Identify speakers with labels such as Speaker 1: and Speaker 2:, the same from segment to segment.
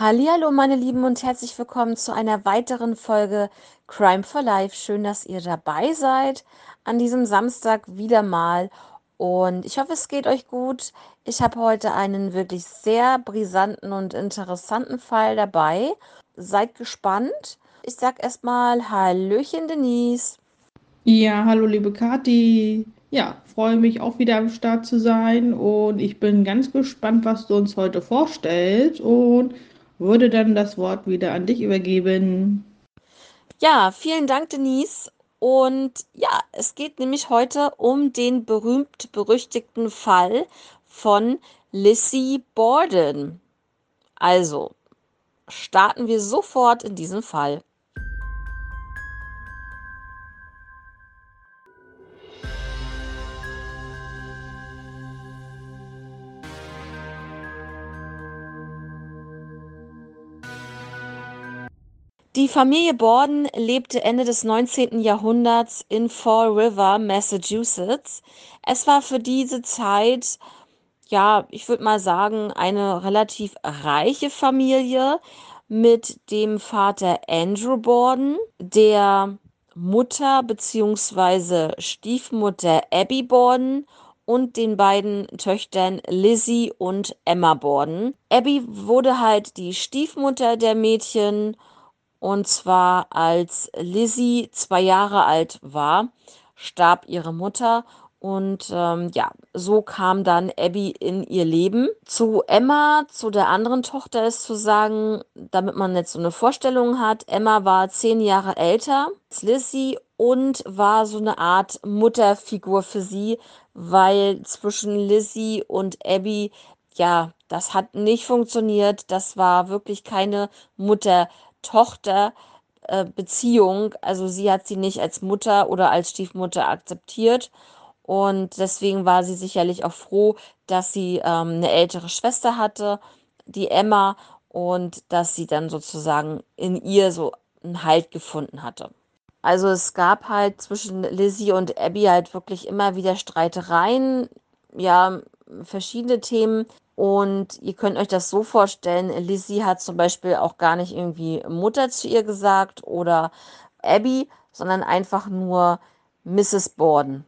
Speaker 1: Hallihallo, meine Lieben, und herzlich willkommen zu einer weiteren Folge Crime for Life. Schön, dass ihr dabei seid an diesem Samstag wieder mal. Und ich hoffe, es geht euch gut. Ich habe heute einen wirklich sehr brisanten und interessanten Fall dabei. Seid gespannt. Ich sag erstmal Hallöchen, Denise.
Speaker 2: Ja, hallo liebe Kathi. Ja, freue mich auch wieder am Start zu sein und ich bin ganz gespannt, was du uns heute vorstellst und würde dann das Wort wieder an dich übergeben.
Speaker 1: Ja, vielen Dank, Denise. Und ja, es geht nämlich heute um den berühmt-berüchtigten Fall von Lissy Borden. Also, starten wir sofort in diesen Fall. Die Familie Borden lebte Ende des 19. Jahrhunderts in Fall River, Massachusetts. Es war für diese Zeit, ja, ich würde mal sagen, eine relativ reiche Familie mit dem Vater Andrew Borden, der Mutter bzw. Stiefmutter Abby Borden und den beiden Töchtern Lizzie und Emma Borden. Abby wurde halt die Stiefmutter der Mädchen und zwar als Lizzie zwei Jahre alt war, starb ihre Mutter und ähm, ja, so kam dann Abby in ihr Leben. Zu Emma, zu der anderen Tochter ist zu sagen, damit man jetzt so eine Vorstellung hat, Emma war zehn Jahre älter als Lizzie und war so eine Art Mutterfigur für sie, weil zwischen Lizzie und Abby, ja, das hat nicht funktioniert. Das war wirklich keine Mutter. Tochter-Beziehung. Äh, also sie hat sie nicht als Mutter oder als Stiefmutter akzeptiert. Und deswegen war sie sicherlich auch froh, dass sie ähm, eine ältere Schwester hatte, die Emma, und dass sie dann sozusagen in ihr so einen Halt gefunden hatte. Also es gab halt zwischen Lizzie und Abby halt wirklich immer wieder Streitereien, ja, verschiedene Themen. Und ihr könnt euch das so vorstellen, Lizzie hat zum Beispiel auch gar nicht irgendwie Mutter zu ihr gesagt oder Abby, sondern einfach nur Mrs. Borden.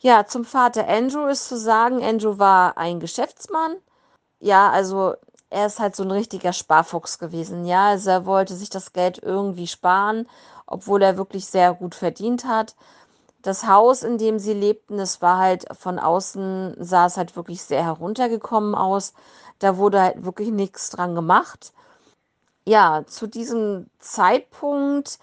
Speaker 1: Ja, zum Vater Andrew ist zu sagen, Andrew war ein Geschäftsmann. Ja, also er ist halt so ein richtiger Sparfuchs gewesen. Ja, also er wollte sich das Geld irgendwie sparen, obwohl er wirklich sehr gut verdient hat das Haus, in dem sie lebten, das war halt von außen, sah es halt wirklich sehr heruntergekommen aus. Da wurde halt wirklich nichts dran gemacht. Ja, zu diesem Zeitpunkt,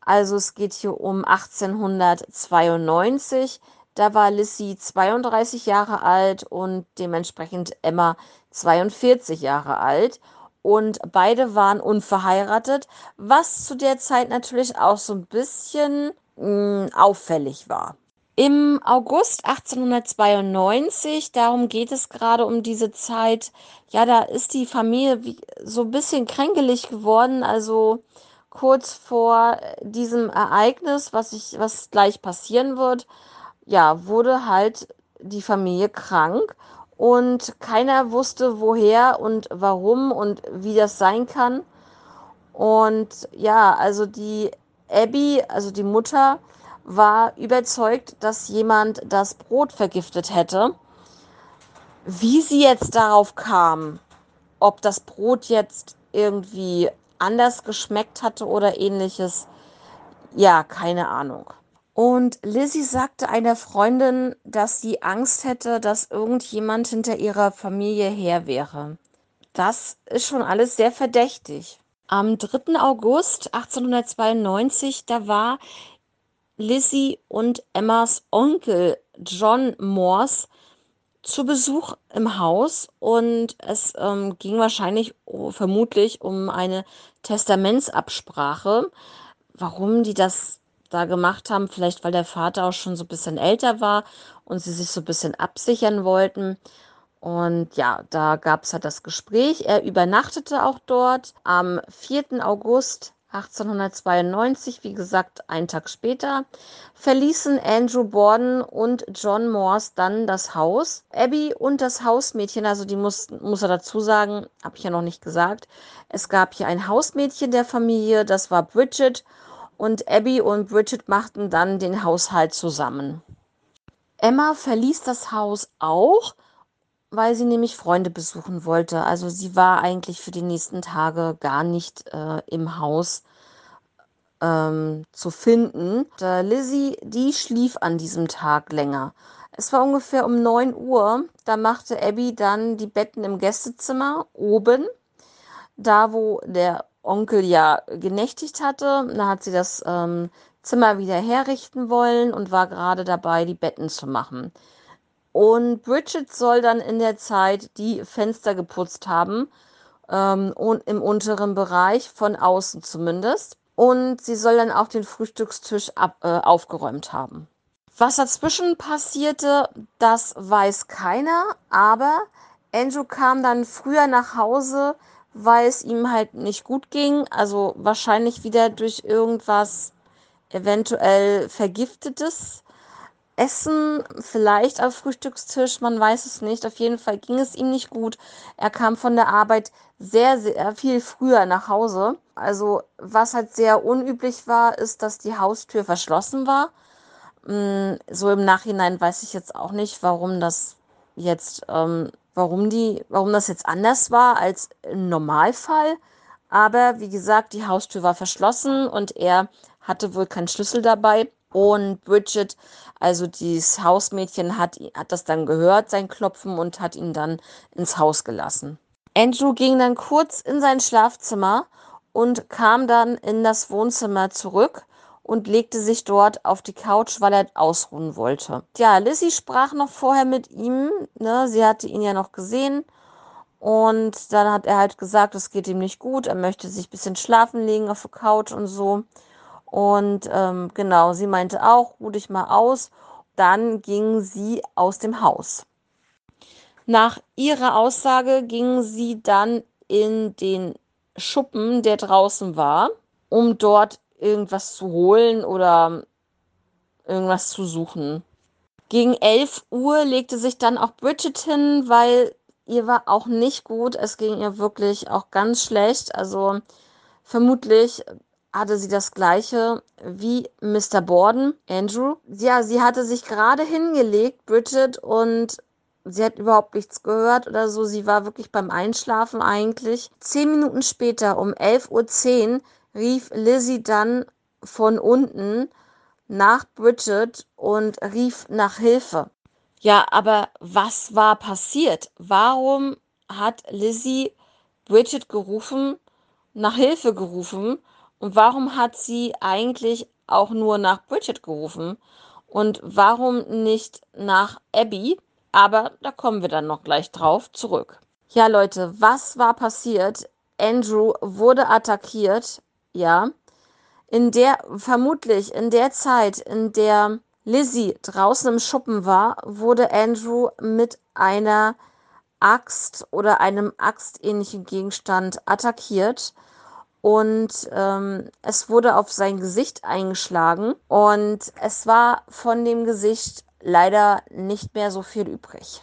Speaker 1: also es geht hier um 1892, da war Lissy 32 Jahre alt und dementsprechend Emma 42 Jahre alt. Und beide waren unverheiratet, was zu der Zeit natürlich auch so ein bisschen mh, auffällig war. Im August 1892, darum geht es gerade um diese Zeit, ja, da ist die Familie wie, so ein bisschen kränkelig geworden, also kurz vor diesem Ereignis, was ich, was gleich passieren wird, ja, wurde halt die Familie krank und keiner wusste woher und warum und wie das sein kann. Und ja, also die Abby, also die Mutter, war überzeugt, dass jemand das Brot vergiftet hätte. Wie sie jetzt darauf kam, ob das Brot jetzt irgendwie anders geschmeckt hatte oder ähnliches, ja, keine Ahnung. Und Lizzie sagte einer Freundin, dass sie Angst hätte, dass irgendjemand hinter ihrer Familie her wäre. Das ist schon alles sehr verdächtig. Am 3. August 1892, da war Lizzie und Emmas Onkel John Morse zu Besuch im Haus und es ähm, ging wahrscheinlich vermutlich um eine Testamentsabsprache. Warum die das da gemacht haben, vielleicht weil der Vater auch schon so ein bisschen älter war und sie sich so ein bisschen absichern wollten. Und ja, da gab es halt das Gespräch. Er übernachtete auch dort. Am 4. August 1892, wie gesagt, einen Tag später, verließen Andrew Borden und John Morse dann das Haus. Abby und das Hausmädchen, also die muss, muss er dazu sagen, habe ich ja noch nicht gesagt. Es gab hier ein Hausmädchen der Familie, das war Bridget. Und Abby und Bridget machten dann den Haushalt zusammen. Emma verließ das Haus auch, weil sie nämlich Freunde besuchen wollte. Also sie war eigentlich für die nächsten Tage gar nicht äh, im Haus ähm, zu finden. Und, äh, Lizzie, die schlief an diesem Tag länger. Es war ungefähr um 9 Uhr. Da machte Abby dann die Betten im Gästezimmer oben, da wo der Onkel ja genächtigt hatte. Da hat sie das ähm, Zimmer wieder herrichten wollen und war gerade dabei, die Betten zu machen. Und Bridget soll dann in der Zeit die Fenster geputzt haben, ähm, und im unteren Bereich, von außen zumindest. Und sie soll dann auch den Frühstückstisch ab, äh, aufgeräumt haben. Was dazwischen passierte, das weiß keiner, aber Andrew kam dann früher nach Hause, weil es ihm halt nicht gut ging. Also wahrscheinlich wieder durch irgendwas eventuell Vergiftetes. Essen, vielleicht am Frühstückstisch, man weiß es nicht. Auf jeden Fall ging es ihm nicht gut. Er kam von der Arbeit sehr, sehr viel früher nach Hause. Also was halt sehr unüblich war, ist, dass die Haustür verschlossen war. Mm, so im Nachhinein weiß ich jetzt auch nicht, warum das jetzt, ähm, warum die, warum das jetzt anders war als im Normalfall. Aber wie gesagt, die Haustür war verschlossen und er hatte wohl keinen Schlüssel dabei. Und Bridget, also dieses Hausmädchen, hat, hat das dann gehört, sein Klopfen, und hat ihn dann ins Haus gelassen. Andrew ging dann kurz in sein Schlafzimmer und kam dann in das Wohnzimmer zurück und legte sich dort auf die Couch, weil er ausruhen wollte. Ja, Lizzie sprach noch vorher mit ihm, ne? sie hatte ihn ja noch gesehen. Und dann hat er halt gesagt, es geht ihm nicht gut, er möchte sich ein bisschen schlafen legen auf der Couch und so. Und ähm, genau, sie meinte auch, ruh dich mal aus. Dann ging sie aus dem Haus. Nach ihrer Aussage ging sie dann in den Schuppen, der draußen war, um dort irgendwas zu holen oder irgendwas zu suchen. Gegen 11 Uhr legte sich dann auch Bridget hin, weil ihr war auch nicht gut. Es ging ihr wirklich auch ganz schlecht. Also vermutlich hatte sie das gleiche wie Mr. Borden, Andrew. Ja, sie hatte sich gerade hingelegt, Bridget, und sie hat überhaupt nichts gehört oder so. Sie war wirklich beim Einschlafen eigentlich. Zehn Minuten später, um 11.10 Uhr, rief Lizzie dann von unten nach Bridget und rief nach Hilfe. Ja, aber was war passiert? Warum hat Lizzie Bridget gerufen, nach Hilfe gerufen und warum hat sie eigentlich auch nur nach Bridget gerufen? Und warum nicht nach Abby? Aber da kommen wir dann noch gleich drauf zurück. Ja, Leute, was war passiert? Andrew wurde attackiert, ja. In der, vermutlich in der Zeit, in der Lizzie draußen im Schuppen war, wurde Andrew mit einer Axt oder einem axtähnlichen Gegenstand attackiert und ähm, es wurde auf sein Gesicht eingeschlagen und es war von dem Gesicht leider nicht mehr so viel übrig.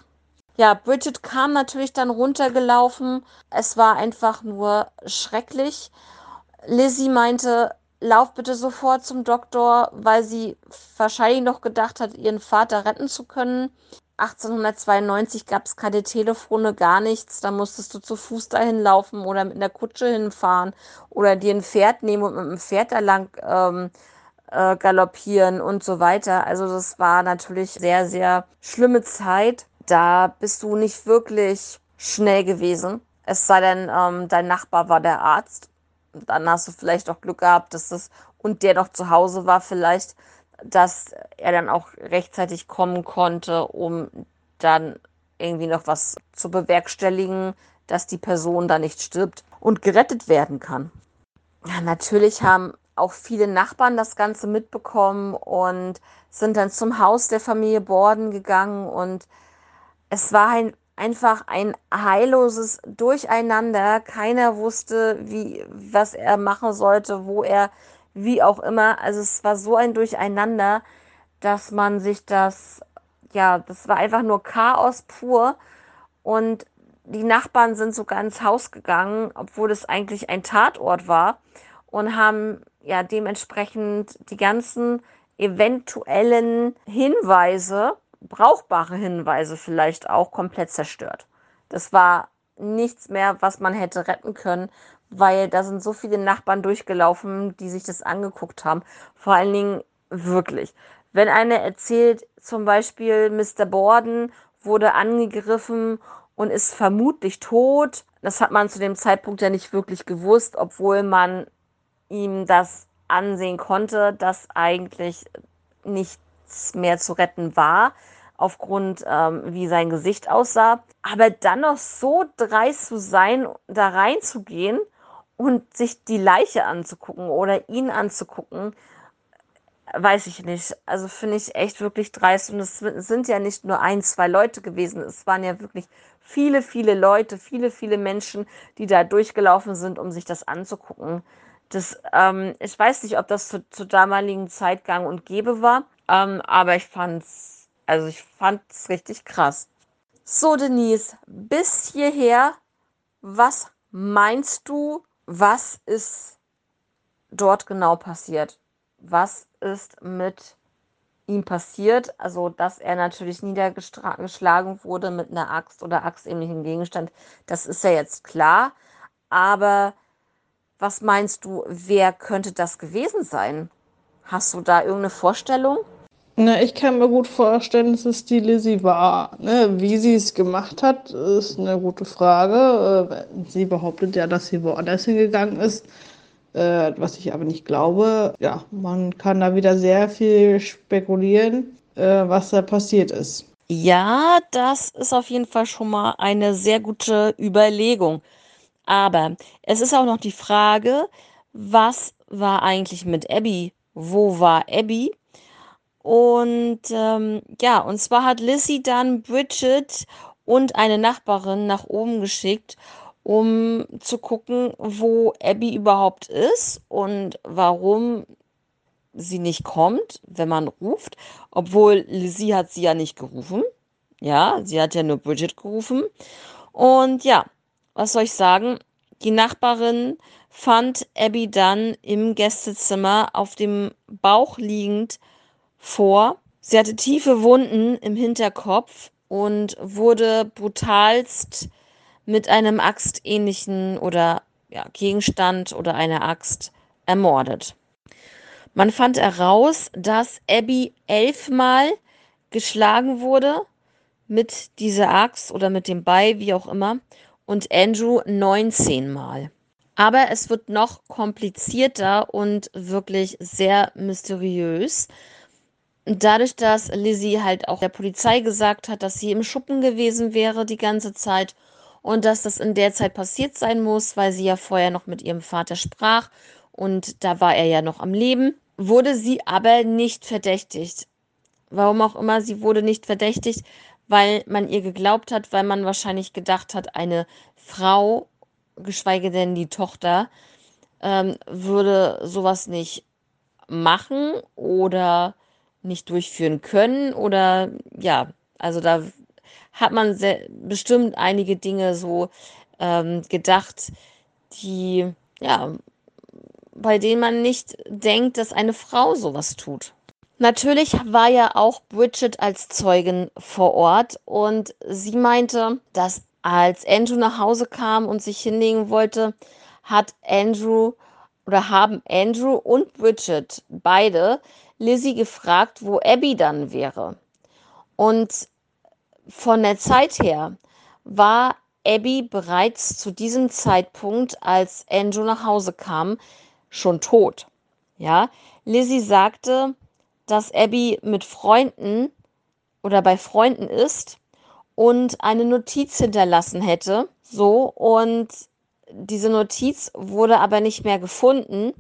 Speaker 1: Ja, Bridget kam natürlich dann runtergelaufen. Es war einfach nur schrecklich. Lizzie meinte, lauf bitte sofort zum Doktor, weil sie wahrscheinlich noch gedacht hat, ihren Vater retten zu können. 1892 gab es keine Telefone, gar nichts. Da musstest du zu Fuß dahin laufen oder mit einer Kutsche hinfahren oder dir ein Pferd nehmen und mit dem Pferd da lang ähm, äh, galoppieren und so weiter. Also das war natürlich sehr, sehr schlimme Zeit. Da bist du nicht wirklich schnell gewesen. Es sei denn, ähm, dein Nachbar war der Arzt. Dann hast du vielleicht auch Glück gehabt, dass das und der noch zu Hause war vielleicht dass er dann auch rechtzeitig kommen konnte, um dann irgendwie noch was zu bewerkstelligen, dass die Person da nicht stirbt und gerettet werden kann. Ja, natürlich haben auch viele Nachbarn das Ganze mitbekommen und sind dann zum Haus der Familie Borden gegangen und es war ein, einfach ein heilloses Durcheinander. Keiner wusste, wie, was er machen sollte, wo er, wie auch immer. Also es war so ein Durcheinander, dass man sich das, ja, das war einfach nur Chaos pur. Und die Nachbarn sind sogar ins Haus gegangen, obwohl es eigentlich ein Tatort war und haben ja dementsprechend die ganzen eventuellen Hinweise, brauchbare Hinweise vielleicht auch komplett zerstört. Das war nichts mehr, was man hätte retten können, weil da sind so viele Nachbarn durchgelaufen, die sich das angeguckt haben. Vor allen Dingen wirklich. Wenn einer erzählt, zum Beispiel Mr. Borden wurde angegriffen und ist vermutlich tot. Das hat man zu dem Zeitpunkt ja nicht wirklich gewusst, obwohl man ihm das ansehen konnte, dass eigentlich nichts mehr zu retten war, aufgrund ähm, wie sein Gesicht aussah. Aber dann noch so dreist zu sein, da reinzugehen und sich die Leiche anzugucken oder ihn anzugucken, weiß ich nicht. Also finde ich echt wirklich dreist. Und es sind ja nicht nur ein, zwei Leute gewesen. Es waren ja wirklich viele, viele Leute, viele, viele Menschen, die da durchgelaufen sind, um sich das anzugucken. Das, ähm, ich weiß nicht, ob das zu, zu damaligen Zeit gang und gäbe war, ähm, aber ich fand's, also ich fand's richtig krass. So, Denise, bis hierher, was meinst du, was ist dort genau passiert? Was ist mit ihm passiert? Also, dass er natürlich niedergeschlagen wurde mit einer Axt oder axtähnlichen Gegenstand, das ist ja jetzt klar. Aber was meinst du, wer könnte das gewesen sein? Hast du da irgendeine Vorstellung?
Speaker 2: Na, ich kann mir gut vorstellen, dass es die Lizzie war. Ne? Wie sie es gemacht hat, ist eine gute Frage. Äh, sie behauptet ja, dass sie woanders hingegangen ist, äh, was ich aber nicht glaube. Ja, man kann da wieder sehr viel spekulieren, äh, was da passiert ist.
Speaker 1: Ja, das ist auf jeden Fall schon mal eine sehr gute Überlegung. Aber es ist auch noch die Frage, was war eigentlich mit Abby? Wo war Abby? Und ähm, ja, und zwar hat Lizzie dann Bridget und eine Nachbarin nach oben geschickt, um zu gucken, wo Abby überhaupt ist und warum sie nicht kommt, wenn man ruft. Obwohl Lizzie hat sie ja nicht gerufen. Ja, sie hat ja nur Bridget gerufen. Und ja, was soll ich sagen? Die Nachbarin fand Abby dann im Gästezimmer auf dem Bauch liegend vor. Sie hatte tiefe Wunden im Hinterkopf und wurde brutalst mit einem axtähnlichen oder ja, Gegenstand oder einer Axt ermordet. Man fand heraus, dass Abby elfmal geschlagen wurde mit dieser Axt oder mit dem Beil, wie auch immer, und Andrew 19 Mal. Aber es wird noch komplizierter und wirklich sehr mysteriös. Dadurch, dass Lizzie halt auch der Polizei gesagt hat, dass sie im Schuppen gewesen wäre die ganze Zeit und dass das in der Zeit passiert sein muss, weil sie ja vorher noch mit ihrem Vater sprach und da war er ja noch am Leben, wurde sie aber nicht verdächtigt. Warum auch immer, sie wurde nicht verdächtigt, weil man ihr geglaubt hat, weil man wahrscheinlich gedacht hat, eine Frau, geschweige denn die Tochter, ähm, würde sowas nicht machen oder nicht durchführen können oder ja, also da hat man sehr, bestimmt einige Dinge so ähm, gedacht, die ja, bei denen man nicht denkt, dass eine Frau sowas tut. Natürlich war ja auch Bridget als Zeugin vor Ort und sie meinte, dass als Andrew nach Hause kam und sich hinlegen wollte, hat Andrew oder haben Andrew und Bridget beide Lizzie gefragt, wo Abby dann wäre. Und von der Zeit her war Abby bereits zu diesem Zeitpunkt, als Andrew nach Hause kam, schon tot. Ja, Lizzie sagte, dass Abby mit Freunden oder bei Freunden ist und eine Notiz hinterlassen hätte. So, und diese Notiz wurde aber nicht mehr gefunden.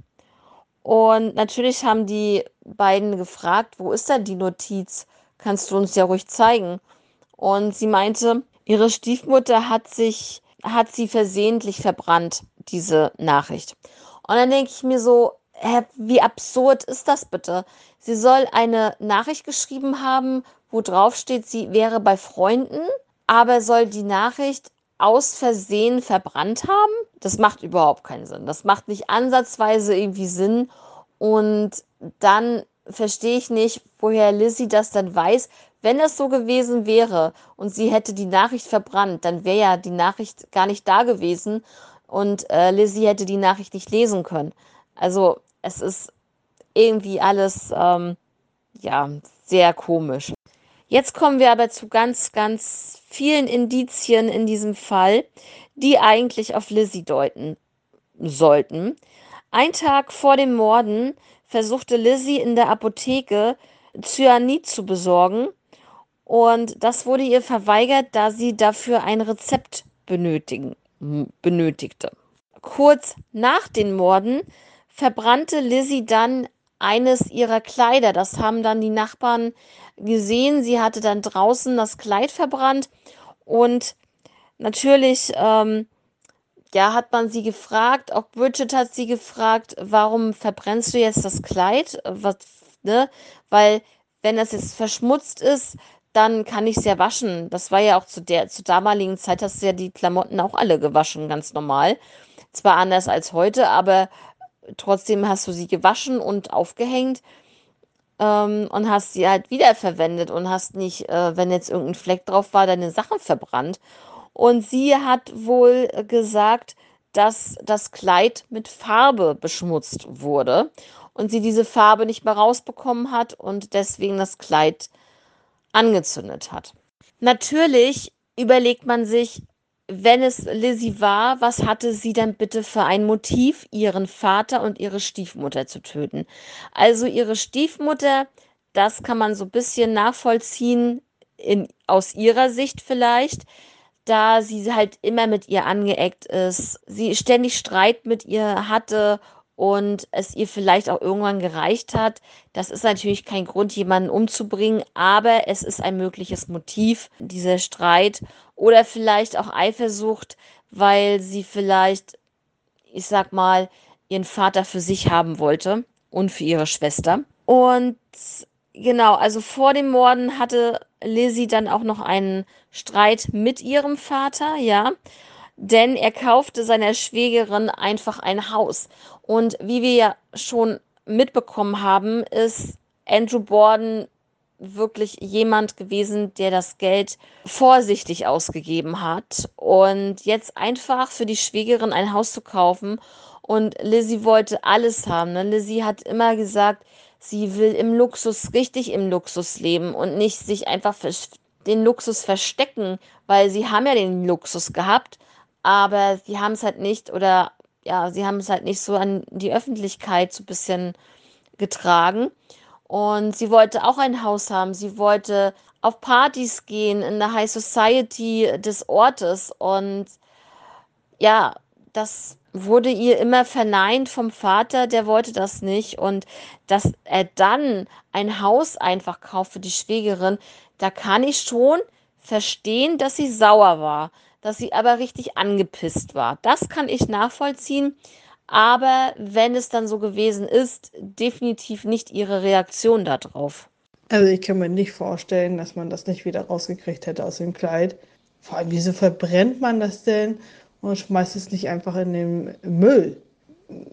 Speaker 1: Und natürlich haben die beiden gefragt, wo ist denn die Notiz? Kannst du uns ja ruhig zeigen. Und sie meinte, Ihre Stiefmutter hat sich, hat sie versehentlich verbrannt, diese Nachricht. Und dann denke ich mir so, hä, wie absurd ist das bitte? Sie soll eine Nachricht geschrieben haben, wo drauf steht, sie wäre bei Freunden, aber soll die Nachricht aus Versehen verbrannt haben? Das macht überhaupt keinen Sinn. Das macht nicht ansatzweise irgendwie Sinn. Und dann verstehe ich nicht, woher Lizzie das dann weiß. Wenn das so gewesen wäre und sie hätte die Nachricht verbrannt, dann wäre ja die Nachricht gar nicht da gewesen und äh, Lizzie hätte die Nachricht nicht lesen können. Also es ist irgendwie alles ähm, ja sehr komisch. Jetzt kommen wir aber zu ganz, ganz vielen Indizien in diesem Fall, die eigentlich auf Lizzie deuten sollten. Ein Tag vor dem Morden versuchte Lizzie in der Apotheke Cyanid zu besorgen und das wurde ihr verweigert, da sie dafür ein Rezept benötigen, benötigte. Kurz nach den Morden verbrannte Lizzie dann eines ihrer Kleider. Das haben dann die Nachbarn gesehen. Sie hatte dann draußen das Kleid verbrannt und natürlich ähm, ja, hat man sie gefragt, auch Bridget hat sie gefragt, warum verbrennst du jetzt das Kleid? Was, ne? Weil, wenn das jetzt verschmutzt ist, dann kann ich es ja waschen. Das war ja auch zu der, zur damaligen Zeit hast du ja die Klamotten auch alle gewaschen, ganz normal. Zwar anders als heute, aber trotzdem hast du sie gewaschen und aufgehängt ähm, und hast sie halt wiederverwendet und hast nicht, äh, wenn jetzt irgendein Fleck drauf war, deine Sachen verbrannt. Und sie hat wohl gesagt, dass das Kleid mit Farbe beschmutzt wurde und sie diese Farbe nicht mehr rausbekommen hat und deswegen das Kleid angezündet hat. Natürlich überlegt man sich, wenn es Lizzie war, was hatte sie denn bitte für ein Motiv, ihren Vater und ihre Stiefmutter zu töten? Also ihre Stiefmutter, das kann man so ein bisschen nachvollziehen, in, aus ihrer Sicht vielleicht da sie halt immer mit ihr angeeckt ist, sie ständig Streit mit ihr hatte und es ihr vielleicht auch irgendwann gereicht hat. Das ist natürlich kein Grund, jemanden umzubringen, aber es ist ein mögliches Motiv, dieser Streit oder vielleicht auch Eifersucht, weil sie vielleicht, ich sag mal, ihren Vater für sich haben wollte und für ihre Schwester. Und genau, also vor dem Morden hatte Lizzie dann auch noch einen Streit mit ihrem Vater, ja, denn er kaufte seiner Schwägerin einfach ein Haus. Und wie wir ja schon mitbekommen haben, ist Andrew Borden wirklich jemand gewesen, der das Geld vorsichtig ausgegeben hat. Und jetzt einfach für die Schwägerin ein Haus zu kaufen. Und Lizzie wollte alles haben. Ne? Lizzie hat immer gesagt, Sie will im Luxus, richtig im Luxus leben und nicht sich einfach den Luxus verstecken, weil sie haben ja den Luxus gehabt, aber sie haben es halt nicht oder ja, sie haben es halt nicht so an die Öffentlichkeit so ein bisschen getragen. Und sie wollte auch ein Haus haben. Sie wollte auf Partys gehen in der High Society des Ortes. Und ja, das wurde ihr immer verneint vom Vater, der wollte das nicht. Und dass er dann ein Haus einfach kauft für die Schwägerin, da kann ich schon verstehen, dass sie sauer war, dass sie aber richtig angepisst war. Das kann ich nachvollziehen. Aber wenn es dann so gewesen ist, definitiv nicht ihre Reaktion darauf.
Speaker 2: Also ich kann mir nicht vorstellen, dass man das nicht wieder rausgekriegt hätte aus dem Kleid. Vor allem, wieso verbrennt man das denn? und schmeißt es nicht einfach in den Müll.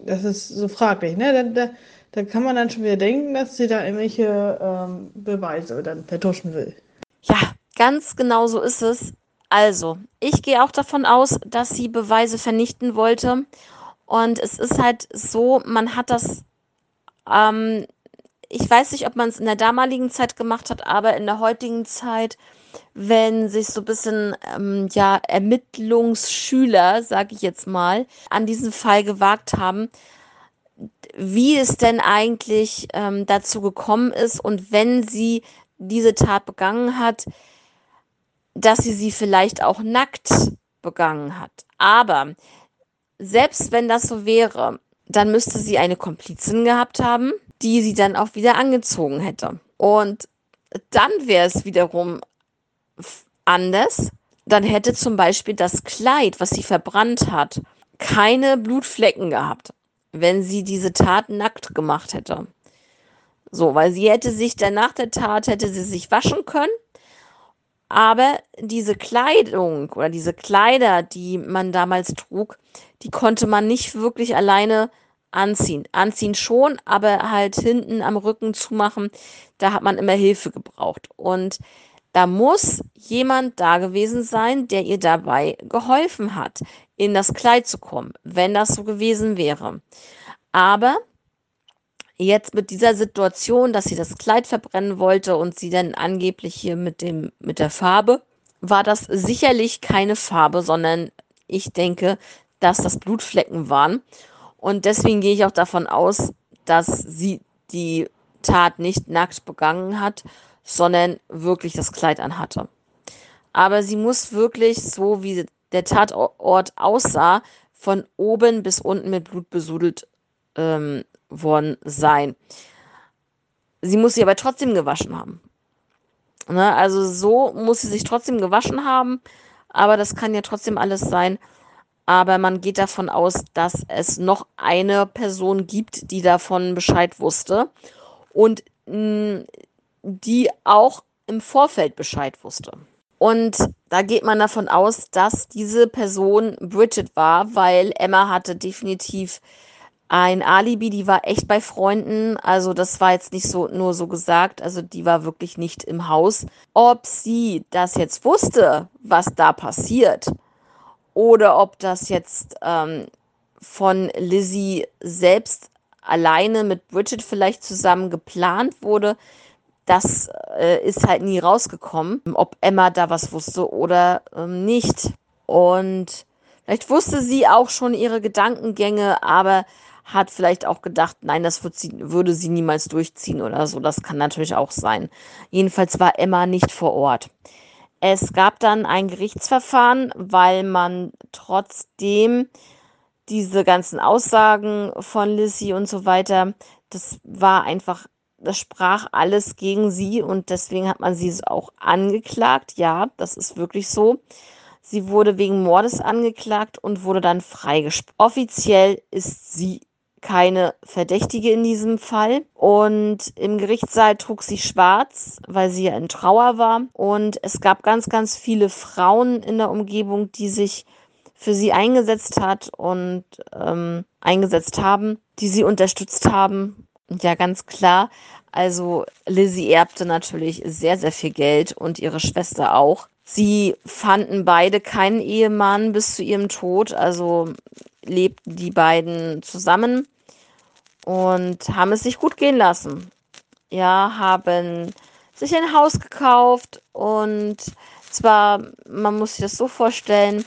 Speaker 2: Das ist so fraglich. Ne? Da, da, da kann man dann schon wieder denken, dass sie da irgendwelche ähm, Beweise dann vertuschen will.
Speaker 1: Ja, ganz genau so ist es. Also, ich gehe auch davon aus, dass sie Beweise vernichten wollte. Und es ist halt so, man hat das, ähm, ich weiß nicht, ob man es in der damaligen Zeit gemacht hat, aber in der heutigen Zeit wenn sich so ein bisschen ähm, ja, Ermittlungsschüler, sage ich jetzt mal, an diesen Fall gewagt haben, wie es denn eigentlich ähm, dazu gekommen ist und wenn sie diese Tat begangen hat, dass sie sie vielleicht auch nackt begangen hat. Aber selbst wenn das so wäre, dann müsste sie eine Komplizin gehabt haben, die sie dann auch wieder angezogen hätte. Und dann wäre es wiederum anders, dann hätte zum Beispiel das Kleid, was sie verbrannt hat, keine Blutflecken gehabt, wenn sie diese Tat nackt gemacht hätte. So, weil sie hätte sich dann nach der Tat, hätte sie sich waschen können, aber diese Kleidung oder diese Kleider, die man damals trug, die konnte man nicht wirklich alleine anziehen. Anziehen schon, aber halt hinten am Rücken zumachen, da hat man immer Hilfe gebraucht. Und da muss jemand da gewesen sein, der ihr dabei geholfen hat, in das Kleid zu kommen, wenn das so gewesen wäre. Aber jetzt mit dieser Situation, dass sie das Kleid verbrennen wollte und sie dann angeblich hier mit dem mit der Farbe, war das sicherlich keine Farbe, sondern ich denke, dass das Blutflecken waren und deswegen gehe ich auch davon aus, dass sie die Tat nicht nackt begangen hat, sondern wirklich das Kleid anhatte. Aber sie muss wirklich, so wie der Tatort aussah, von oben bis unten mit Blut besudelt ähm, worden sein. Sie muss sie aber trotzdem gewaschen haben. Ne? Also so muss sie sich trotzdem gewaschen haben, aber das kann ja trotzdem alles sein, aber man geht davon aus, dass es noch eine Person gibt, die davon Bescheid wusste und mh, mm, die auch im Vorfeld Bescheid wusste. Und da geht man davon aus, dass diese Person Bridget war, weil Emma hatte definitiv ein Alibi, die war echt bei Freunden, also das war jetzt nicht so nur so gesagt, also die war wirklich nicht im Haus. Ob sie das jetzt wusste, was da passiert, oder ob das jetzt ähm, von Lizzie selbst alleine mit Bridget vielleicht zusammen geplant wurde, das äh, ist halt nie rausgekommen, ob Emma da was wusste oder ähm, nicht. Und vielleicht wusste sie auch schon ihre Gedankengänge, aber hat vielleicht auch gedacht, nein, das sie, würde sie niemals durchziehen oder so. Das kann natürlich auch sein. Jedenfalls war Emma nicht vor Ort. Es gab dann ein Gerichtsverfahren, weil man trotzdem diese ganzen Aussagen von Lissy und so weiter, das war einfach, das sprach alles gegen sie und deswegen hat man sie auch angeklagt. Ja, das ist wirklich so. Sie wurde wegen Mordes angeklagt und wurde dann freigesprochen. Offiziell ist sie keine Verdächtige in diesem Fall. Und im Gerichtssaal trug sie schwarz, weil sie ja in Trauer war. Und es gab ganz, ganz viele Frauen in der Umgebung, die sich für sie eingesetzt hat und ähm, eingesetzt haben, die sie unterstützt haben. Ja, ganz klar. Also Lizzie erbte natürlich sehr, sehr viel Geld und ihre Schwester auch. Sie fanden beide keinen Ehemann bis zu ihrem Tod. Also lebten die beiden zusammen und haben es sich gut gehen lassen. Ja, haben sich ein Haus gekauft und zwar, man muss sich das so vorstellen,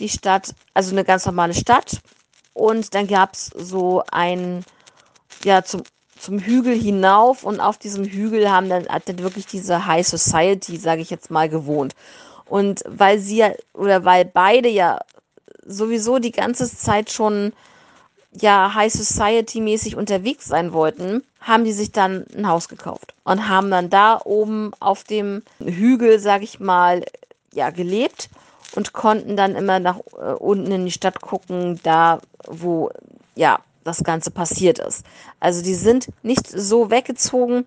Speaker 1: die Stadt, also eine ganz normale Stadt und dann gab es so ein, ja, zum, zum Hügel hinauf und auf diesem Hügel haben dann, hat dann wirklich diese High Society, sage ich jetzt mal, gewohnt. Und weil sie ja, oder weil beide ja sowieso die ganze Zeit schon ja High Society mäßig unterwegs sein wollten, haben die sich dann ein Haus gekauft und haben dann da oben auf dem Hügel, sag ich mal, ja gelebt und konnten dann immer nach äh, unten in die Stadt gucken, da wo ja das Ganze passiert ist. Also die sind nicht so weggezogen.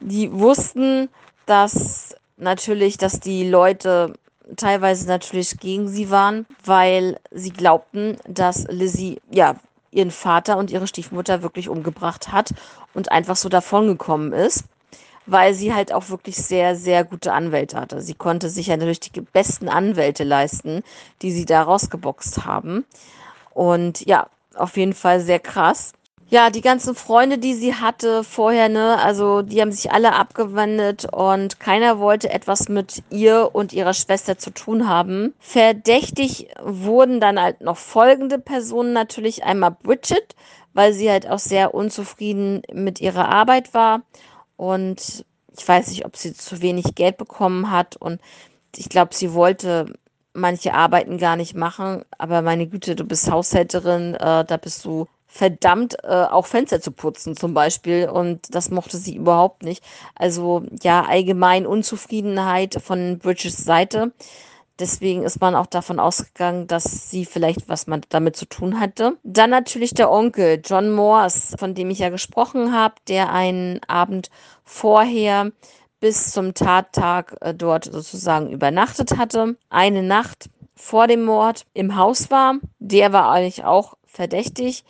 Speaker 1: Die wussten, dass natürlich, dass die Leute teilweise natürlich gegen sie waren, weil sie glaubten, dass Lizzie ja ihren Vater und ihre Stiefmutter wirklich umgebracht hat und einfach so davongekommen ist, weil sie halt auch wirklich sehr, sehr gute Anwälte hatte. Sie konnte sich ja natürlich die besten Anwälte leisten, die sie da rausgeboxt haben. Und ja, auf jeden Fall sehr krass ja, die ganzen Freunde, die sie hatte vorher, ne, also die haben sich alle abgewendet und keiner wollte etwas mit ihr und ihrer Schwester zu tun haben. Verdächtig wurden dann halt noch folgende Personen natürlich einmal Bridget, weil sie halt auch sehr unzufrieden mit ihrer Arbeit war und ich weiß nicht, ob sie zu wenig Geld bekommen hat und ich glaube, sie wollte manche Arbeiten gar nicht machen, aber meine Güte, du bist Haushälterin, äh, da bist du verdammt, äh, auch Fenster zu putzen zum Beispiel. Und das mochte sie überhaupt nicht. Also ja, allgemein Unzufriedenheit von Bridges Seite. deswegen ist man auch davon ausgegangen, dass sie vielleicht was man damit zu tun hatte. Dann natürlich der Onkel John Morse, von dem ich ja gesprochen habe, der einen Abend vorher bis zum Tattag äh, dort sozusagen übernachtet hatte. Eine Nacht vor dem Mord im Haus war. Der war eigentlich auch verdächtig.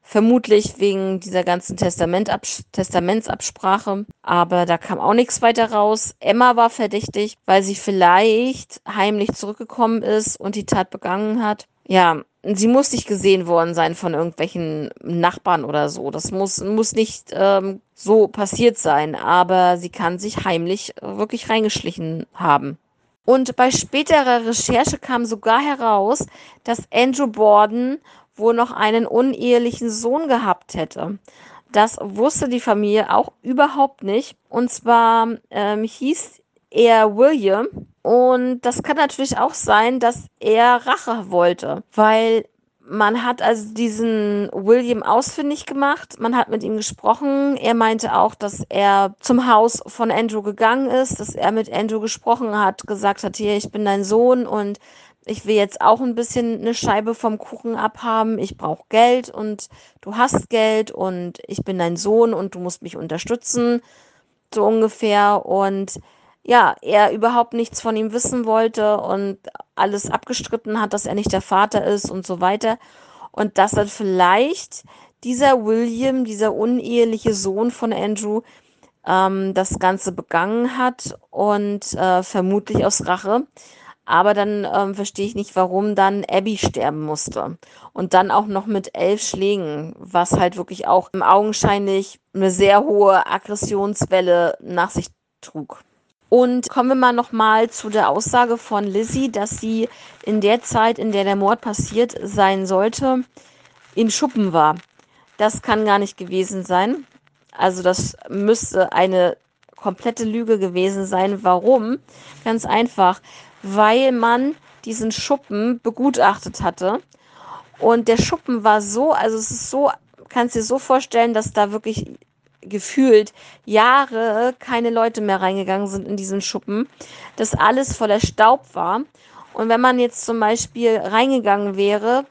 Speaker 1: Vermutlich wegen dieser ganzen Testamentsabsprache. Aber da kam auch nichts weiter raus. Emma war verdächtig, weil sie vielleicht heimlich zurückgekommen ist und die Tat begangen hat. Ja, sie muss nicht gesehen worden sein von irgendwelchen Nachbarn oder so. Das muss, muss nicht ähm, so passiert sein. Aber sie kann sich heimlich wirklich reingeschlichen haben. Und bei späterer Recherche kam sogar heraus, dass Andrew Borden wohl noch einen unehelichen Sohn gehabt hätte. Das wusste die Familie auch überhaupt nicht. Und zwar ähm, hieß er William. Und das kann natürlich auch sein, dass er Rache wollte, weil man hat also diesen William ausfindig gemacht, man hat mit ihm gesprochen. Er meinte auch, dass er zum Haus von Andrew gegangen ist, dass er mit Andrew gesprochen hat, gesagt hat, hier, ich bin dein Sohn und ich will jetzt auch ein bisschen eine Scheibe vom Kuchen abhaben, ich brauche Geld und du hast Geld und ich bin dein Sohn und du musst mich unterstützen, so ungefähr. Und ja, er überhaupt nichts von ihm wissen wollte und alles abgestritten hat, dass er nicht der Vater ist und so weiter. Und dass dann vielleicht dieser William, dieser uneheliche Sohn von Andrew, ähm, das Ganze begangen hat und äh, vermutlich aus Rache aber dann ähm, verstehe ich nicht, warum dann Abby sterben musste. Und dann auch noch mit elf Schlägen, was halt wirklich auch augenscheinlich eine sehr hohe Aggressionswelle nach sich trug. Und kommen wir mal nochmal zu der Aussage von Lizzie, dass sie in der Zeit, in der der Mord passiert sein sollte, im Schuppen war. Das kann gar nicht gewesen sein. Also das müsste eine komplette Lüge gewesen sein. Warum? Ganz einfach, weil man diesen Schuppen begutachtet hatte. Und der Schuppen war so, also es ist so, kannst dir so vorstellen, dass da wirklich gefühlt Jahre keine Leute mehr reingegangen sind in diesen Schuppen, dass alles voller Staub war. Und wenn man jetzt zum Beispiel reingegangen wäre,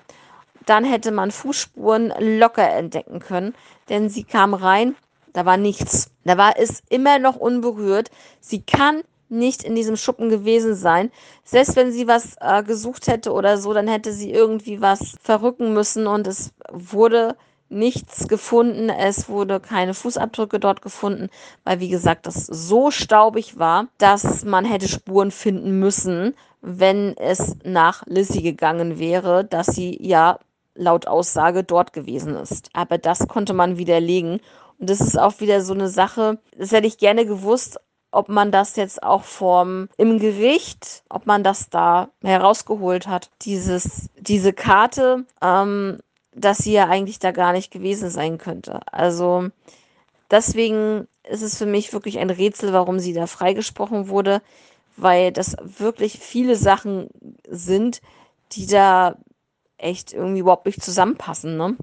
Speaker 1: dann hätte man Fußspuren locker entdecken können, denn sie kam rein, da war nichts. Da war es immer noch unberührt. Sie kann nicht in diesem Schuppen gewesen sein. Selbst wenn sie was äh, gesucht hätte oder so, dann hätte sie irgendwie was verrücken müssen und es wurde nichts gefunden. Es wurde keine Fußabdrücke dort gefunden, weil wie gesagt, das so staubig war, dass man hätte Spuren finden müssen, wenn es nach Lissy gegangen wäre, dass sie ja laut Aussage dort gewesen ist. Aber das konnte man widerlegen. Und das ist auch wieder so eine Sache, das hätte ich gerne gewusst, ob man das jetzt auch vom im Gericht, ob man das da herausgeholt hat, dieses, diese Karte, ähm, dass sie ja eigentlich da gar nicht gewesen sein könnte. Also deswegen ist es für mich wirklich ein Rätsel, warum sie da freigesprochen wurde, weil das wirklich viele Sachen sind, die da echt irgendwie überhaupt nicht zusammenpassen. Ne?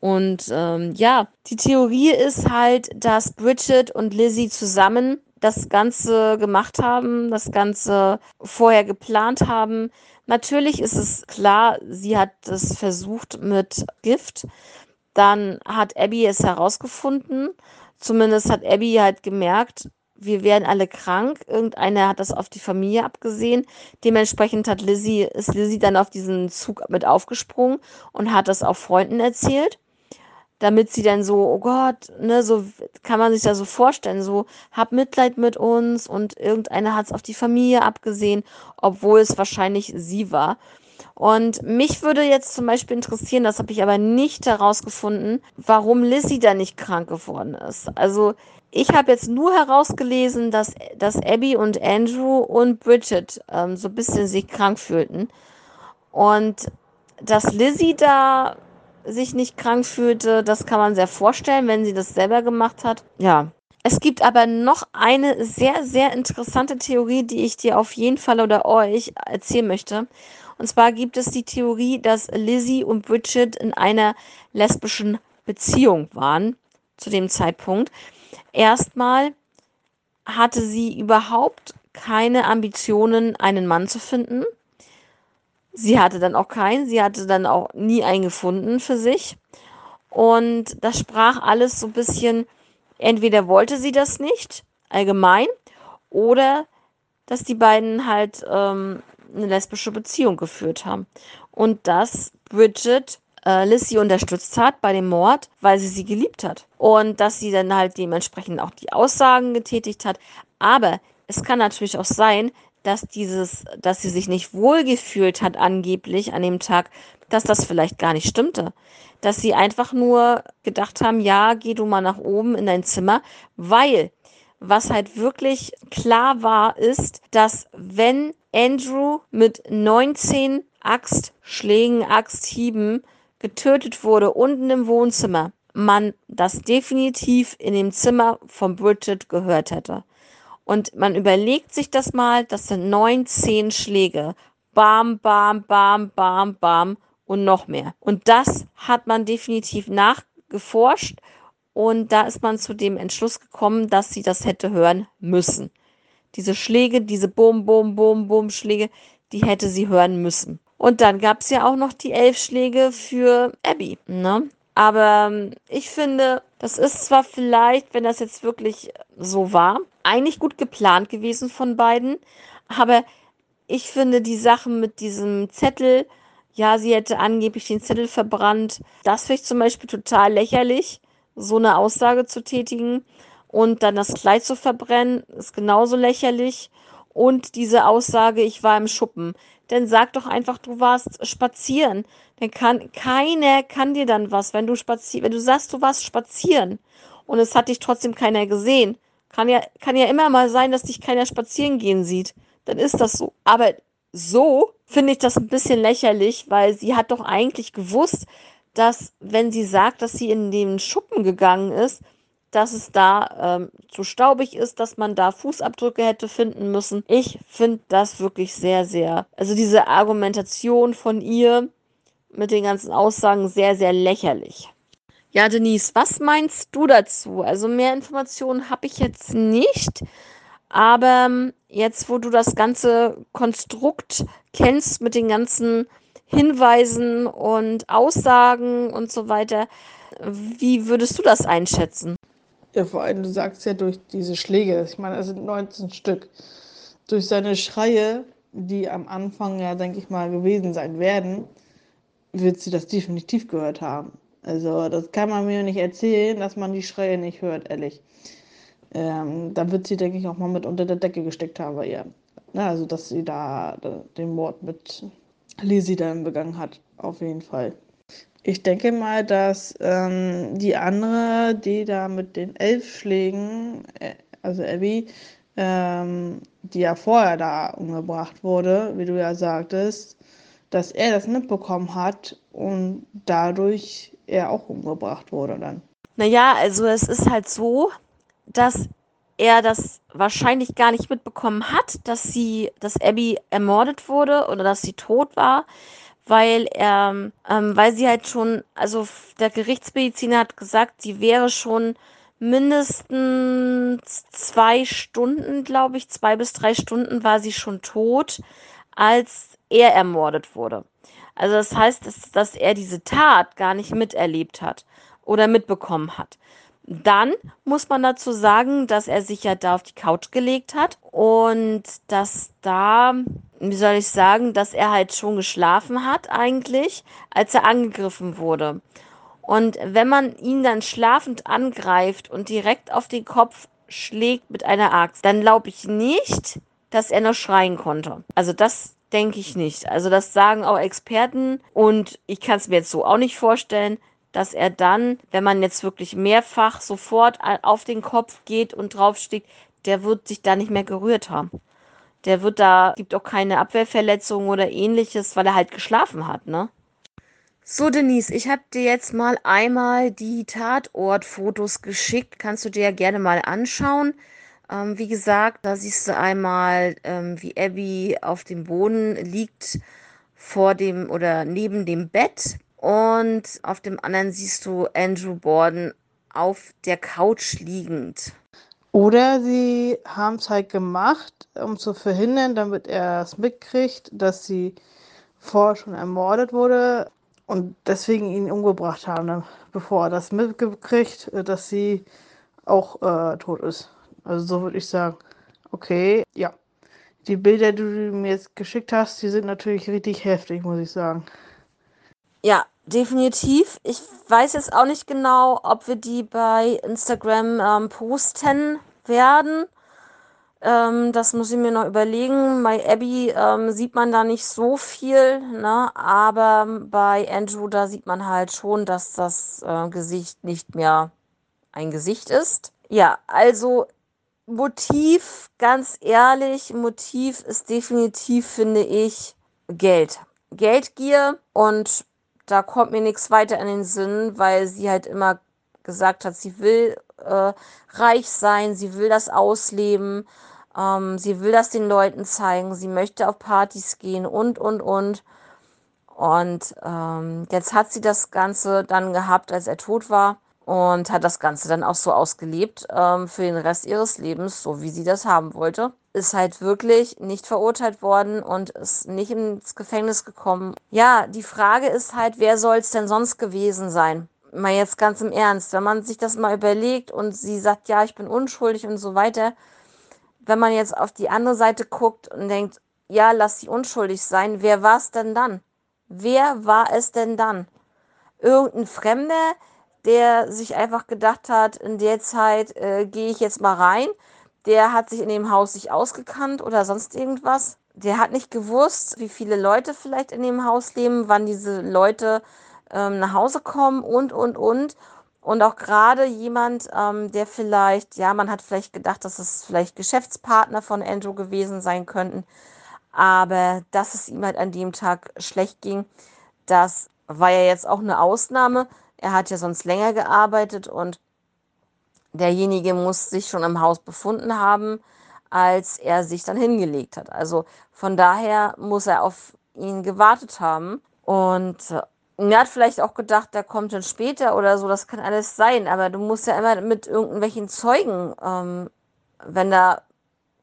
Speaker 1: Und ähm, ja, die Theorie ist halt, dass Bridget und Lizzie zusammen das Ganze gemacht haben, das Ganze vorher geplant haben. Natürlich ist es klar, sie hat es versucht mit Gift. Dann hat Abby es herausgefunden. Zumindest hat Abby halt gemerkt, wir werden alle krank. Irgendeiner hat das auf die Familie abgesehen. Dementsprechend hat Lizzie, ist Lizzie dann auf diesen Zug mit aufgesprungen und hat das auch Freunden erzählt damit sie dann so, oh Gott, ne, so kann man sich da so vorstellen, so hab Mitleid mit uns und irgendeiner hat es auf die Familie abgesehen, obwohl es wahrscheinlich sie war. Und mich würde jetzt zum Beispiel interessieren, das habe ich aber nicht herausgefunden, warum Lizzie da nicht krank geworden ist. Also ich habe jetzt nur herausgelesen, dass, dass Abby und Andrew und Bridget ähm, so ein bisschen sich krank fühlten. Und dass Lizzie da sich nicht krank fühlte. Das kann man sehr vorstellen, wenn sie das selber gemacht hat. Ja. Es gibt aber noch eine sehr, sehr interessante Theorie, die ich dir auf jeden Fall oder euch erzählen möchte. Und zwar gibt es die Theorie, dass Lizzie und Bridget in einer lesbischen Beziehung waren zu dem Zeitpunkt. Erstmal hatte sie überhaupt keine Ambitionen, einen Mann zu finden. Sie hatte dann auch keinen, sie hatte dann auch nie einen gefunden für sich. Und das sprach alles so ein bisschen, entweder wollte sie das nicht, allgemein, oder dass die beiden halt ähm, eine lesbische Beziehung geführt haben. Und dass Bridget äh, Lissy unterstützt hat bei dem Mord, weil sie sie geliebt hat. Und dass sie dann halt dementsprechend auch die Aussagen getätigt hat. Aber es kann natürlich auch sein, dass dieses, dass sie sich nicht wohlgefühlt hat angeblich an dem Tag, dass das vielleicht gar nicht stimmte. Dass sie einfach nur gedacht haben, ja, geh du mal nach oben in dein Zimmer, weil was halt wirklich klar war, ist, dass wenn Andrew mit 19 Axtschlägen, Axthieben getötet wurde unten im Wohnzimmer, man das definitiv in dem Zimmer von Bridget gehört hätte. Und man überlegt sich das mal, das sind 19 Schläge. Bam, bam, bam, bam, bam und noch mehr. Und das hat man definitiv nachgeforscht und da ist man zu dem Entschluss gekommen, dass sie das hätte hören müssen. Diese Schläge, diese Bum, Bum, Bum, Bum Schläge, die hätte sie hören müssen. Und dann gab es ja auch noch die elf Schläge für Abby. Ne? Aber ähm, ich finde, das ist zwar vielleicht, wenn das jetzt wirklich so war, eigentlich gut geplant gewesen von beiden, aber ich finde die Sachen mit diesem Zettel, ja, sie hätte angeblich den Zettel verbrannt, das finde ich zum Beispiel total lächerlich, so eine Aussage zu tätigen und dann das Kleid zu verbrennen, ist genauso lächerlich. Und diese Aussage, ich war im Schuppen dann sag doch einfach, du warst spazieren. Dann kann keiner kann dir dann was, wenn du spazieren, wenn du sagst, du warst spazieren und es hat dich trotzdem keiner gesehen. Kann ja, kann ja immer mal sein, dass dich keiner spazieren gehen sieht. Dann ist das so. Aber so finde ich das ein bisschen lächerlich, weil sie hat doch eigentlich gewusst, dass wenn sie sagt, dass sie in den Schuppen gegangen ist, dass es da ähm, zu staubig ist, dass man da Fußabdrücke hätte finden müssen. Ich finde das wirklich sehr, sehr, also diese Argumentation von ihr mit den ganzen Aussagen sehr, sehr lächerlich. Ja, Denise, was meinst du dazu? Also mehr Informationen habe ich jetzt nicht, aber ähm, jetzt, wo du das ganze Konstrukt kennst mit den ganzen Hinweisen und Aussagen und so weiter, wie würdest du das einschätzen?
Speaker 2: Ja, vor allem, du sagst ja durch diese Schläge, ich meine, es sind 19 Stück, durch seine Schreie, die am Anfang ja, denke ich mal, gewesen sein werden, wird sie das definitiv gehört haben. Also, das kann man mir nicht erzählen, dass man die Schreie nicht hört, ehrlich. Ähm, da wird sie, denke ich, auch mal mit unter der Decke gesteckt haben bei ihr. Ja, also, dass sie da den Mord mit Lizzie dann begangen hat, auf jeden Fall. Ich denke mal, dass ähm, die andere, die da mit den elf Schlägen, äh, also Abby, ähm, die ja vorher da umgebracht wurde, wie du ja sagtest, dass er das mitbekommen hat und dadurch er auch umgebracht wurde dann.
Speaker 1: Naja, also es ist halt so, dass er das wahrscheinlich gar nicht mitbekommen hat, dass sie, dass Abby ermordet wurde oder dass sie tot war weil er, ähm, weil sie halt schon, also der Gerichtsmediziner hat gesagt, sie wäre schon mindestens zwei Stunden, glaube ich, zwei bis drei Stunden war sie schon tot, als er ermordet wurde. Also das heißt, dass, dass er diese Tat gar nicht miterlebt hat oder mitbekommen hat. Dann muss man dazu sagen, dass er sich ja da auf die Couch gelegt hat und dass da, wie soll ich sagen, dass er halt schon geschlafen hat eigentlich, als er angegriffen wurde. Und wenn man ihn dann schlafend angreift und direkt auf den Kopf schlägt mit einer Axt, dann glaube ich nicht, dass er noch schreien konnte. Also das denke ich nicht. Also das sagen auch Experten und ich kann es mir jetzt so auch nicht vorstellen, dass er dann, wenn man jetzt wirklich mehrfach sofort auf den Kopf geht und draufsteigt, der wird sich da nicht mehr gerührt haben. Der wird da, gibt auch keine Abwehrverletzung oder ähnliches, weil er halt geschlafen hat, ne? So, Denise, ich habe dir jetzt mal einmal die Tatortfotos geschickt. Kannst du dir ja gerne mal anschauen. Ähm, wie gesagt, da siehst du einmal, ähm, wie Abby auf dem Boden liegt, vor dem oder neben dem Bett. Und auf dem anderen siehst du Andrew Borden auf der Couch liegend.
Speaker 2: Oder sie haben es halt gemacht, um zu verhindern, damit er es mitkriegt, dass sie vorher schon ermordet wurde und deswegen ihn umgebracht haben, ne, bevor er das mitgekriegt, dass sie auch äh, tot ist. Also so würde ich sagen. Okay, ja. Die Bilder, die du mir jetzt geschickt hast, die sind natürlich richtig heftig, muss ich sagen.
Speaker 1: Ja, definitiv. Ich weiß jetzt auch nicht genau, ob wir die bei Instagram ähm, posten werden. Ähm, das muss ich mir noch überlegen. Bei Abby ähm, sieht man da nicht so viel, ne? aber bei Andrew, da sieht man halt schon, dass das äh, Gesicht nicht mehr ein Gesicht ist. Ja, also Motiv, ganz ehrlich, Motiv ist definitiv, finde ich, Geld. Geldgier und da kommt mir nichts weiter in den Sinn, weil sie halt immer gesagt hat, sie will äh, reich sein, sie will das ausleben, ähm, sie will das den Leuten zeigen, sie möchte auf Partys gehen und, und, und. Und ähm, jetzt hat sie das Ganze dann gehabt, als er tot war und hat das Ganze dann auch so ausgelebt ähm, für den Rest ihres Lebens, so wie sie das haben wollte. Ist halt wirklich nicht verurteilt worden und ist nicht ins Gefängnis gekommen. Ja, die Frage ist halt, wer soll es denn sonst gewesen sein? Mal jetzt ganz im Ernst, wenn man sich das mal überlegt und sie sagt, ja, ich bin unschuldig und so weiter, wenn man jetzt auf die andere Seite guckt und denkt, ja, lass sie unschuldig sein, wer war es denn dann? Wer war es denn dann? Irgendein Fremder, der sich einfach gedacht hat, in der Zeit äh, gehe ich jetzt mal rein. Der hat sich in dem Haus sich ausgekannt oder sonst irgendwas. Der hat nicht gewusst, wie viele Leute vielleicht in dem Haus leben, wann diese Leute ähm, nach Hause kommen und, und, und. Und auch gerade jemand, ähm, der vielleicht, ja, man hat vielleicht gedacht, dass es vielleicht Geschäftspartner von Andrew gewesen sein könnten. Aber dass es ihm halt an dem Tag schlecht ging, das war ja jetzt auch eine Ausnahme. Er hat ja sonst länger gearbeitet und derjenige muss sich schon im Haus befunden haben, als er sich dann hingelegt hat. Also von daher muss er auf ihn gewartet haben und äh, er hat vielleicht auch gedacht, der kommt dann später oder so, das kann alles sein, aber du musst ja immer mit irgendwelchen Zeugen, ähm, wenn da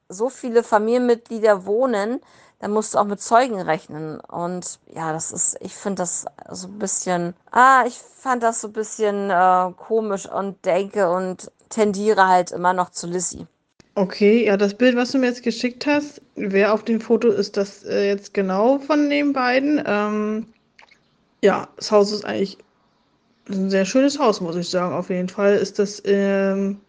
Speaker 1: so viele Familienmitglieder wohnen, dann musst du auch mit Zeugen rechnen. Und ja, das ist, ich finde das so ein bisschen, ah, ich fand das so ein bisschen äh, komisch und denke und tendiere halt immer noch zu Lissy.
Speaker 2: Okay, ja, das Bild, was du mir jetzt geschickt hast, wer auf dem Foto ist das äh, jetzt genau von den beiden? Ähm, ja, das Haus ist eigentlich ein sehr schönes Haus, muss ich sagen. Auf jeden Fall ist das, ähm,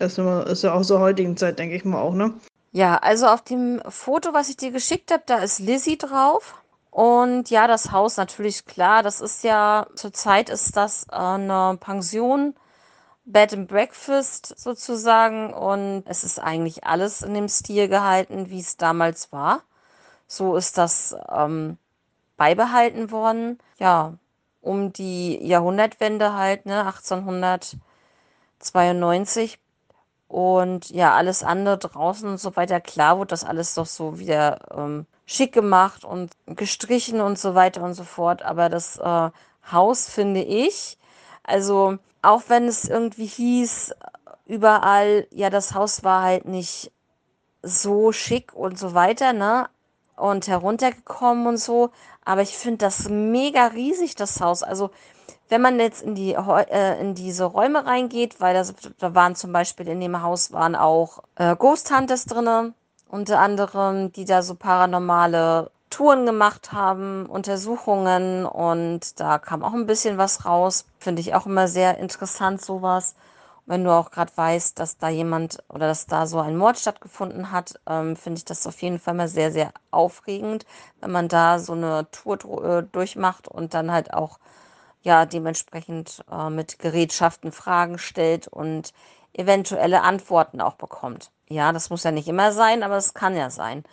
Speaker 2: ist, ist ja auch zur heutigen Zeit, denke ich mal auch, ne?
Speaker 1: Ja, also auf dem Foto, was ich dir geschickt habe, da ist Lizzie drauf. Und ja, das Haus natürlich klar, das ist ja, zurzeit ist das eine Pension, Bed and Breakfast sozusagen. Und es ist eigentlich alles in dem Stil gehalten, wie es damals war. So ist das ähm, beibehalten worden. Ja, um die Jahrhundertwende halt, ne, 1892 und ja, alles andere draußen und so weiter, klar wurde das alles doch so wieder ähm, schick gemacht und gestrichen und so weiter und so fort. Aber das äh, Haus finde ich, also auch wenn es irgendwie hieß, überall, ja, das Haus war halt nicht so schick und so weiter, ne? Und heruntergekommen und so. Aber ich finde das mega riesig, das Haus. Also wenn man jetzt in, die, äh, in diese Räume reingeht, weil das, da waren zum Beispiel in dem Haus waren auch äh, Ghost Hunters drinne, unter anderem, die da so paranormale Touren gemacht haben, Untersuchungen und da kam auch ein bisschen was raus. Finde ich auch immer sehr interessant, sowas. wenn du auch gerade weißt, dass da jemand oder dass da so ein Mord stattgefunden hat, ähm, finde ich das auf jeden Fall mal sehr, sehr aufregend, wenn man da so eine Tour äh, durchmacht und dann halt auch ja dementsprechend äh, mit Gerätschaften Fragen stellt und eventuelle Antworten auch bekommt. Ja, das muss ja nicht immer sein, aber es kann ja sein.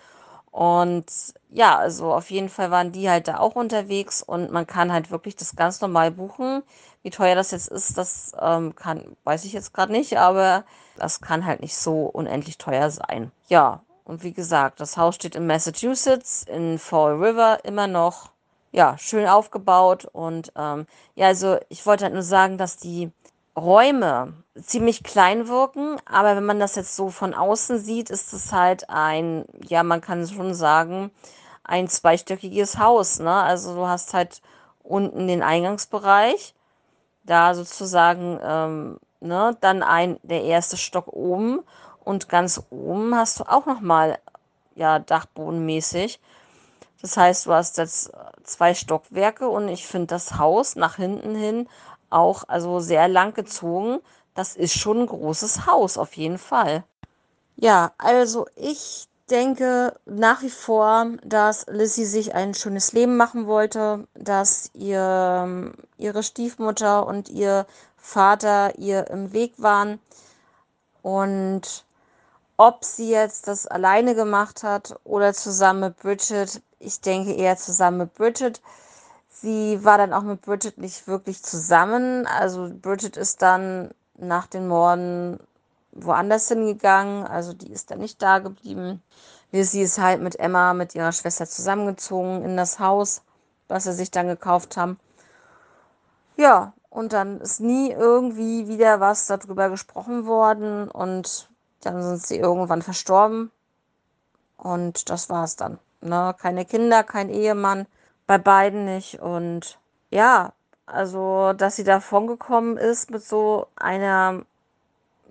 Speaker 1: Und ja, also auf jeden Fall waren die halt da auch unterwegs und man kann halt wirklich das ganz normal buchen. Wie teuer das jetzt ist, das ähm, kann, weiß ich jetzt gerade nicht, aber das kann halt nicht so unendlich teuer sein. Ja, und wie gesagt, das Haus steht in Massachusetts, in Fall River immer noch ja, schön aufgebaut. Und ähm, ja, also ich wollte halt nur sagen, dass die Räume ziemlich klein wirken, aber wenn man das jetzt so von außen sieht, ist es halt ein, ja, man kann schon sagen, ein zweistöckiges Haus, ne? Also du hast halt unten den Eingangsbereich, da sozusagen, ähm, ne, dann ein, der erste Stock oben und ganz oben hast du auch nochmal, ja, dachbodenmäßig. Das heißt, du hast jetzt zwei Stockwerke und ich finde das Haus nach hinten hin auch also sehr lang gezogen. Das ist schon ein großes Haus, auf jeden Fall. Ja, also ich denke nach wie vor, dass Lissy sich ein schönes Leben machen wollte, dass ihr, ihre Stiefmutter und ihr Vater ihr im Weg waren und ob sie jetzt das alleine gemacht hat oder zusammen mit Bridget, ich denke eher zusammen mit Bridget. Sie war dann auch mit Bridget nicht wirklich zusammen. Also Bridget ist dann nach den Morden woanders hingegangen. Also die ist dann nicht da geblieben. Lizzie ist halt mit Emma, mit ihrer Schwester zusammengezogen in das Haus, was sie sich dann gekauft haben. Ja, und dann ist nie irgendwie wieder was darüber gesprochen worden und dann sind sie irgendwann verstorben. Und das war es dann. Ne? Keine Kinder, kein Ehemann, bei beiden nicht. Und ja, also, dass sie davon gekommen ist mit so einer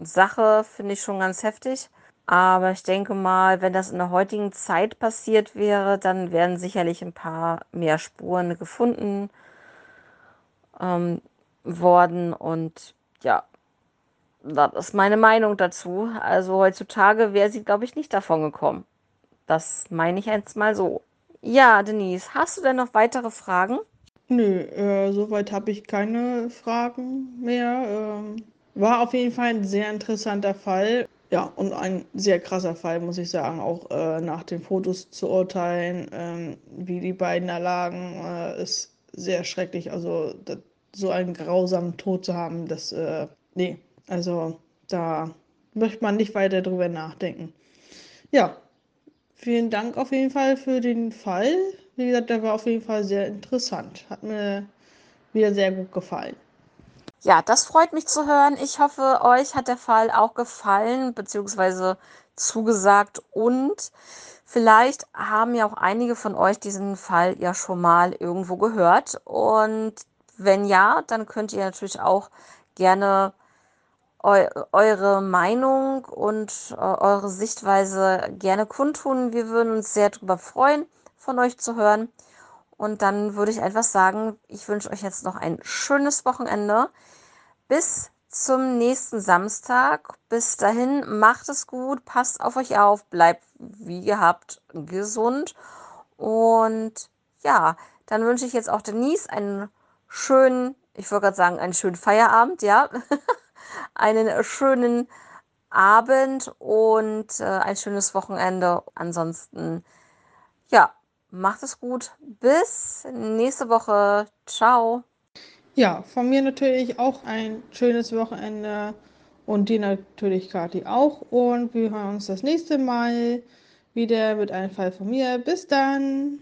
Speaker 1: Sache, finde ich schon ganz heftig. Aber ich denke mal, wenn das in der heutigen Zeit passiert wäre, dann wären sicherlich ein paar mehr Spuren gefunden ähm, worden. Und ja, das ist meine Meinung dazu. Also heutzutage wäre sie, glaube ich, nicht davon gekommen. Das meine ich jetzt mal so. Ja, Denise, hast du denn noch weitere Fragen?
Speaker 2: Nö, äh, soweit habe ich keine Fragen mehr. Ähm, war auf jeden Fall ein sehr interessanter Fall. Ja, und ein sehr krasser Fall, muss ich sagen, auch äh, nach den Fotos zu urteilen, ähm, wie die beiden da lagen, äh, ist sehr schrecklich. Also das, so einen grausamen Tod zu haben, das, äh, nee, also da möchte man nicht weiter drüber nachdenken. Ja, vielen Dank auf jeden Fall für den Fall. Wie gesagt, der war auf jeden Fall sehr interessant. Hat mir wieder sehr gut gefallen.
Speaker 1: Ja, das freut mich zu hören. Ich hoffe, euch hat der Fall auch gefallen, beziehungsweise zugesagt und vielleicht haben ja auch einige von euch diesen Fall ja schon mal irgendwo gehört. Und wenn ja, dann könnt ihr natürlich auch gerne eu eure Meinung und äh, eure Sichtweise gerne kundtun. Wir würden uns sehr darüber freuen, von euch zu hören. Und dann würde ich einfach sagen, ich wünsche euch jetzt noch ein schönes Wochenende. Bis zum nächsten Samstag. Bis dahin, macht es gut, passt auf euch auf, bleibt wie gehabt gesund. Und ja, dann wünsche ich jetzt auch Denise einen schönen, ich würde gerade sagen, einen schönen Feierabend, ja. einen schönen Abend und äh, ein schönes Wochenende. Ansonsten, ja, Macht es gut. Bis nächste Woche. Ciao.
Speaker 2: Ja, von mir natürlich auch ein schönes Wochenende und dir natürlich, Kathi, auch. Und wir hören uns das nächste Mal wieder mit einem Fall von mir. Bis dann.